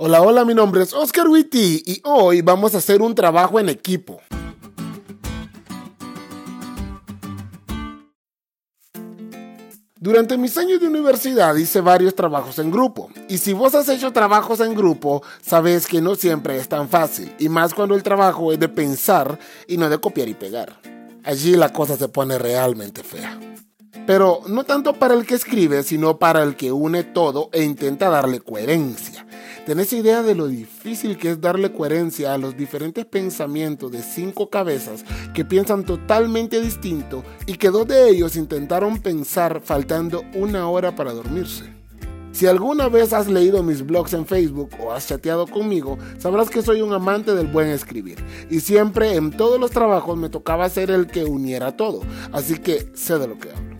Hola, hola, mi nombre es Oscar Witty y hoy vamos a hacer un trabajo en equipo. Durante mis años de universidad hice varios trabajos en grupo. Y si vos has hecho trabajos en grupo, sabes que no siempre es tan fácil. Y más cuando el trabajo es de pensar y no de copiar y pegar. Allí la cosa se pone realmente fea pero no tanto para el que escribe, sino para el que une todo e intenta darle coherencia. ¿Tenés idea de lo difícil que es darle coherencia a los diferentes pensamientos de cinco cabezas que piensan totalmente distinto y que dos de ellos intentaron pensar faltando una hora para dormirse? Si alguna vez has leído mis blogs en Facebook o has chateado conmigo, sabrás que soy un amante del buen escribir y siempre en todos los trabajos me tocaba ser el que uniera todo, así que sé de lo que hablo.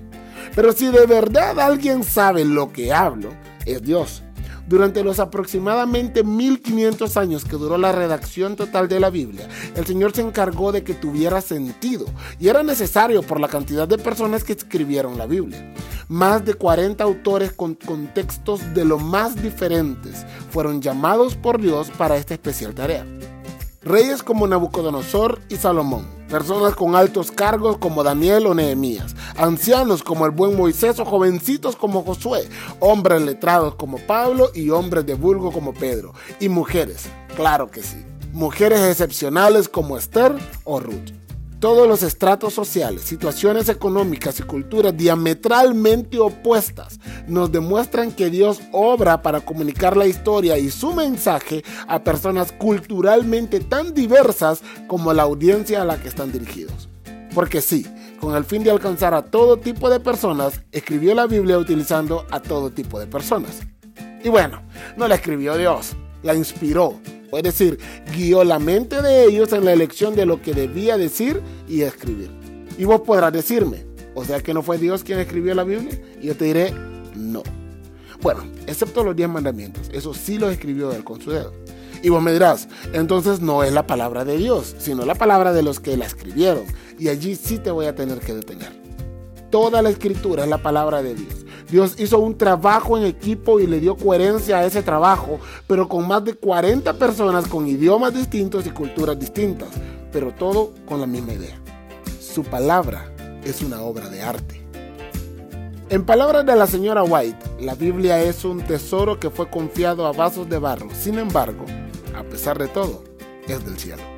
Pero si de verdad alguien sabe lo que hablo, es Dios. Durante los aproximadamente 1500 años que duró la redacción total de la Biblia, el Señor se encargó de que tuviera sentido y era necesario por la cantidad de personas que escribieron la Biblia. Más de 40 autores con contextos de lo más diferentes fueron llamados por Dios para esta especial tarea. Reyes como Nabucodonosor y Salomón, personas con altos cargos como Daniel o Nehemías, ancianos como el buen Moisés o jovencitos como Josué, hombres letrados como Pablo y hombres de vulgo como Pedro, y mujeres, claro que sí, mujeres excepcionales como Esther o Ruth. Todos los estratos sociales, situaciones económicas y culturas diametralmente opuestas nos demuestran que Dios obra para comunicar la historia y su mensaje a personas culturalmente tan diversas como la audiencia a la que están dirigidos. Porque sí, con el fin de alcanzar a todo tipo de personas, escribió la Biblia utilizando a todo tipo de personas. Y bueno, no la escribió Dios, la inspiró es decir, guió la mente de ellos en la elección de lo que debía decir y escribir. Y vos podrás decirme, o sea que no fue Dios quien escribió la Biblia, y yo te diré, no. Bueno, excepto los diez mandamientos, eso sí los escribió él con su dedo. Y vos me dirás, entonces no es la palabra de Dios, sino la palabra de los que la escribieron. Y allí sí te voy a tener que detener. Toda la escritura es la palabra de Dios. Dios hizo un trabajo en equipo y le dio coherencia a ese trabajo, pero con más de 40 personas con idiomas distintos y culturas distintas, pero todo con la misma idea. Su palabra es una obra de arte. En palabras de la señora White, la Biblia es un tesoro que fue confiado a vasos de barro. Sin embargo, a pesar de todo, es del cielo.